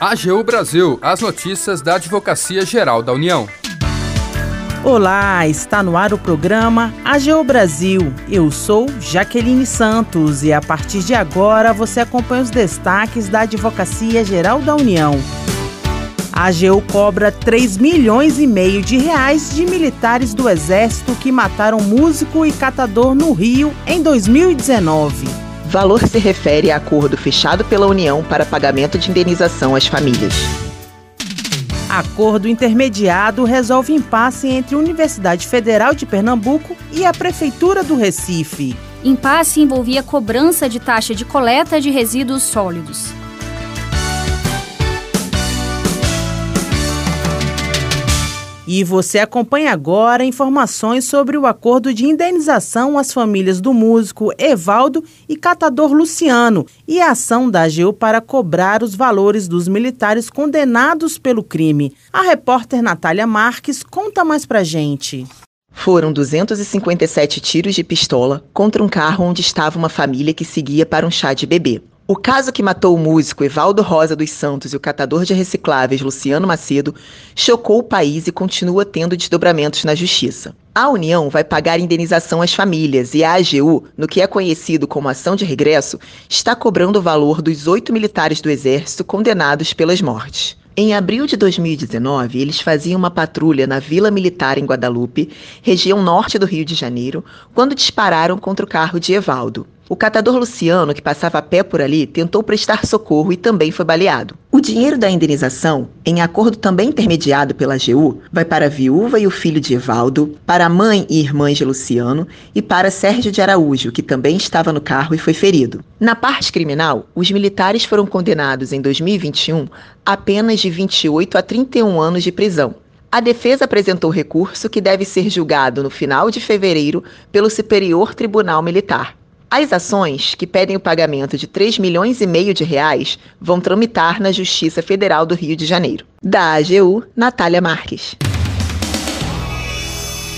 AGU Brasil, as notícias da Advocacia Geral da União. Olá, está no ar o programa AGU Brasil. Eu sou Jaqueline Santos e a partir de agora você acompanha os destaques da Advocacia Geral da União. A AGU cobra 3 milhões e meio de reais de militares do Exército que mataram músico e catador no Rio em 2019. Valor se refere a acordo fechado pela União para pagamento de indenização às famílias. Acordo intermediado resolve impasse entre a Universidade Federal de Pernambuco e a Prefeitura do Recife. Impasse envolvia cobrança de taxa de coleta de resíduos sólidos. E você acompanha agora informações sobre o acordo de indenização às famílias do músico Evaldo e catador Luciano e a ação da AGU para cobrar os valores dos militares condenados pelo crime. A repórter Natália Marques conta mais pra gente. Foram 257 tiros de pistola contra um carro onde estava uma família que seguia para um chá de bebê. O caso que matou o músico Evaldo Rosa dos Santos e o catador de recicláveis Luciano Macedo chocou o país e continua tendo desdobramentos na justiça. A União vai pagar indenização às famílias e a AGU, no que é conhecido como ação de regresso, está cobrando o valor dos oito militares do Exército condenados pelas mortes. Em abril de 2019, eles faziam uma patrulha na Vila Militar em Guadalupe, região norte do Rio de Janeiro, quando dispararam contra o carro de Evaldo. O catador Luciano, que passava a pé por ali, tentou prestar socorro e também foi baleado. O dinheiro da indenização, em acordo também intermediado pela AGU, vai para a viúva e o filho de Evaldo, para a mãe e irmãs de Luciano e para Sérgio de Araújo, que também estava no carro e foi ferido. Na parte criminal, os militares foram condenados em 2021 a penas de 28 a 31 anos de prisão. A defesa apresentou recurso que deve ser julgado no final de fevereiro pelo Superior Tribunal Militar. As ações, que pedem o pagamento de 3 milhões e meio de reais, vão tramitar na Justiça Federal do Rio de Janeiro. Da AGU, Natália Marques.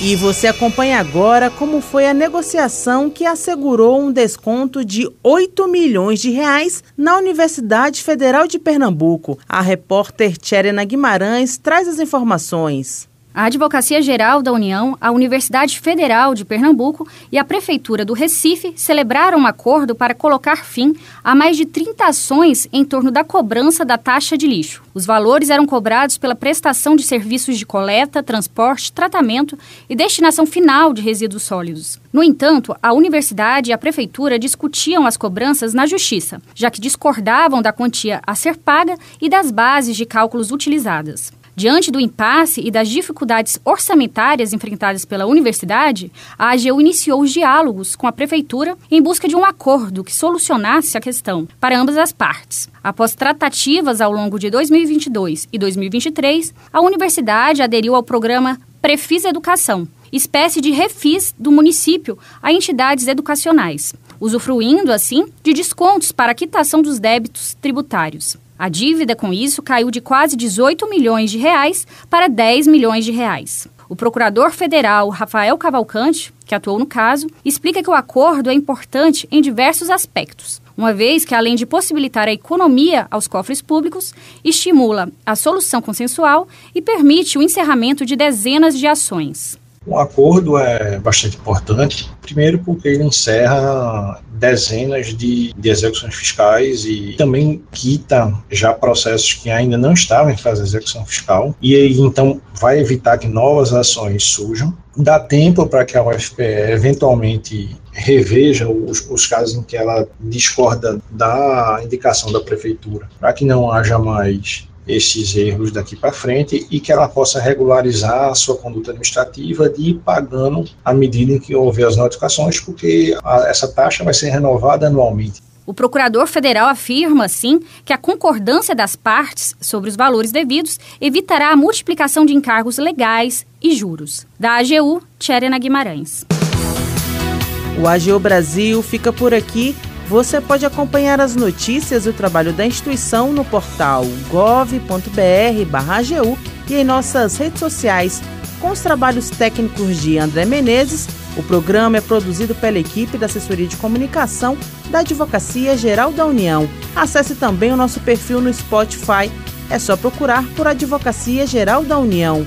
E você acompanha agora como foi a negociação que assegurou um desconto de 8 milhões de reais na Universidade Federal de Pernambuco. A repórter Tcherena Guimarães traz as informações. A Advocacia Geral da União, a Universidade Federal de Pernambuco e a Prefeitura do Recife celebraram um acordo para colocar fim a mais de 30 ações em torno da cobrança da taxa de lixo. Os valores eram cobrados pela prestação de serviços de coleta, transporte, tratamento e destinação final de resíduos sólidos. No entanto, a universidade e a prefeitura discutiam as cobranças na justiça, já que discordavam da quantia a ser paga e das bases de cálculos utilizadas. Diante do impasse e das dificuldades orçamentárias enfrentadas pela universidade, a AGU iniciou os diálogos com a prefeitura em busca de um acordo que solucionasse a questão para ambas as partes. Após tratativas ao longo de 2022 e 2023, a universidade aderiu ao programa Prefis Educação, espécie de refis do município a entidades educacionais, usufruindo, assim, de descontos para a quitação dos débitos tributários. A dívida com isso caiu de quase 18 milhões de reais para 10 milhões de reais. O procurador federal Rafael Cavalcante, que atuou no caso, explica que o acordo é importante em diversos aspectos, uma vez que, além de possibilitar a economia aos cofres públicos, estimula a solução consensual e permite o encerramento de dezenas de ações. O acordo é bastante importante, primeiro porque ele encerra dezenas de, de execuções fiscais e também quita já processos que ainda não estavam em fase de execução fiscal, e aí então vai evitar que novas ações surjam. Dá tempo para que a UFPE eventualmente reveja os, os, casos em que ela discorda da indicação da prefeitura, para que não haja mais esses erros daqui para frente e que ela possa regularizar a sua conduta administrativa de ir pagando à medida em que houver as notificações, porque a, essa taxa vai ser renovada anualmente. O procurador federal afirma, assim, que a concordância das partes sobre os valores devidos evitará a multiplicação de encargos legais e juros. Da AGU, Tcherena Guimarães. O AGU Brasil fica por aqui. Você pode acompanhar as notícias e o trabalho da instituição no portal gov.br/agu e em nossas redes sociais, com os trabalhos técnicos de André Menezes O programa é produzido pela equipe da Assessoria de Comunicação da Advocacia Geral da União. Acesse também o nosso perfil no Spotify. É só procurar por Advocacia Geral da União.